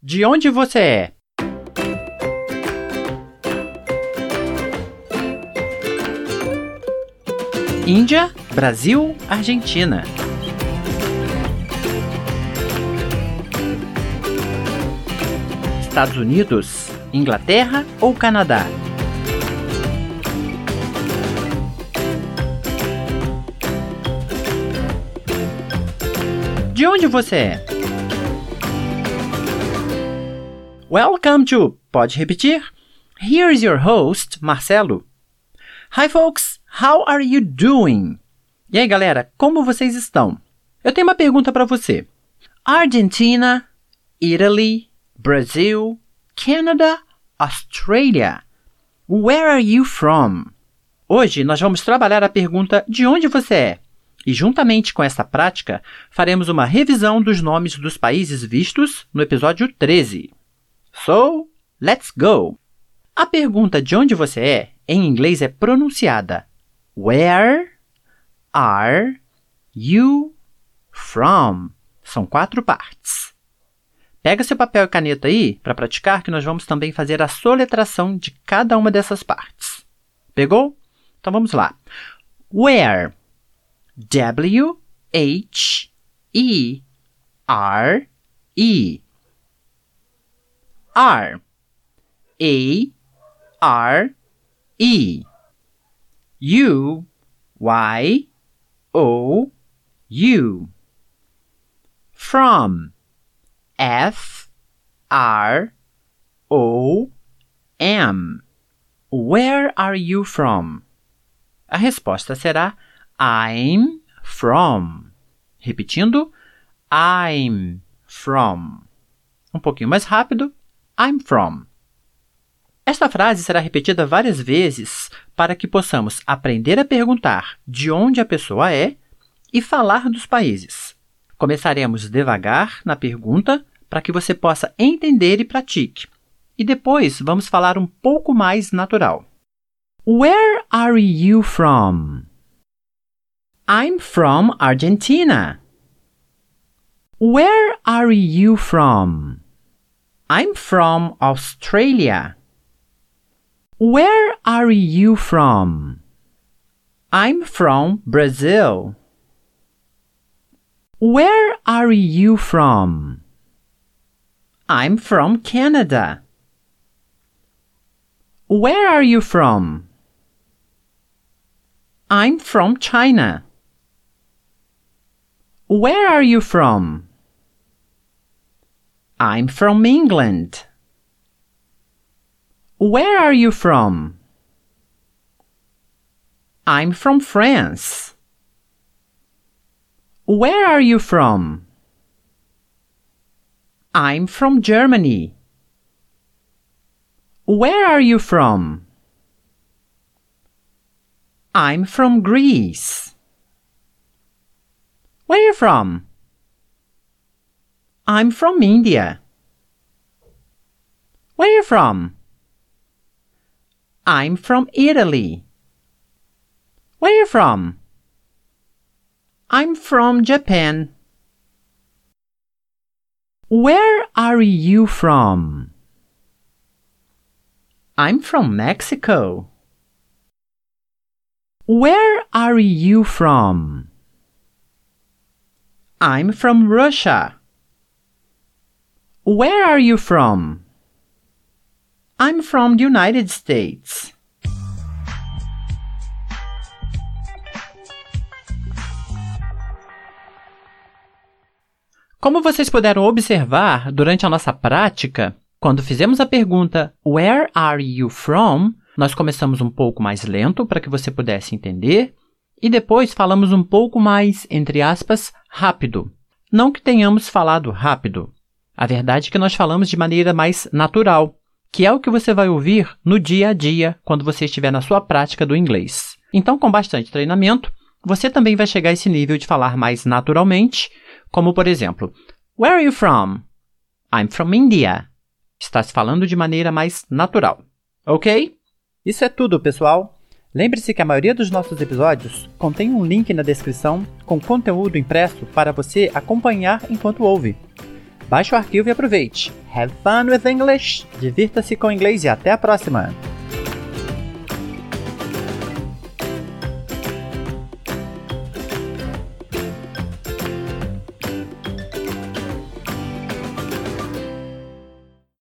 De onde você é? Índia, Brasil, Argentina. Estados Unidos, Inglaterra ou Canadá? De onde você é? Welcome to Pode repetir? Here is your host, Marcelo. Hi folks, how are you doing? E aí, galera, como vocês estão? Eu tenho uma pergunta para você. Argentina, Italy, Brazil, Canada, Australia. Where are you from? Hoje nós vamos trabalhar a pergunta de onde você é. E juntamente com essa prática, faremos uma revisão dos nomes dos países vistos no episódio 13. So, let's go! A pergunta de onde você é, em inglês, é pronunciada Where are you from? São quatro partes. Pega seu papel e caneta aí para praticar, que nós vamos também fazer a soletração de cada uma dessas partes. Pegou? Então vamos lá. Where W H E R E R A R E U Y O U From F R O M Where are you from? A resposta será I'm from. Repetindo, I'm from. Um pouquinho mais rápido, I'm from. Esta frase será repetida várias vezes para que possamos aprender a perguntar de onde a pessoa é e falar dos países. Começaremos devagar na pergunta para que você possa entender e pratique. E depois vamos falar um pouco mais natural. Where are you from? I'm from Argentina. Where are you from? I'm from Australia. Where are you from? I'm from Brazil. Where are you from? I'm from Canada. Where are you from? I'm from China. Where are you from? I'm from England. Where are you from? I'm from France. Where are you from? I'm from Germany. Where are you from? I'm from Greece. Where are you from? I'm from India. Where from? I'm from Italy. Where from? I'm from Japan. Where are you from? I'm from Mexico. Where are you from? I'm from Russia. Where are you from? I'm from the United States. Como vocês puderam observar durante a nossa prática, quando fizemos a pergunta Where are you from? Nós começamos um pouco mais lento para que você pudesse entender e depois falamos um pouco mais, entre aspas, rápido. Não que tenhamos falado rápido. A verdade é que nós falamos de maneira mais natural, que é o que você vai ouvir no dia a dia quando você estiver na sua prática do inglês. Então, com bastante treinamento, você também vai chegar a esse nível de falar mais naturalmente, como por exemplo, Where are you from? I'm from India. Está se falando de maneira mais natural. Ok? Isso é tudo, pessoal. Lembre-se que a maioria dos nossos episódios contém um link na descrição com conteúdo impresso para você acompanhar enquanto ouve. Baixe o arquivo e aproveite. Have fun with English! Divirta-se com o inglês e até a próxima!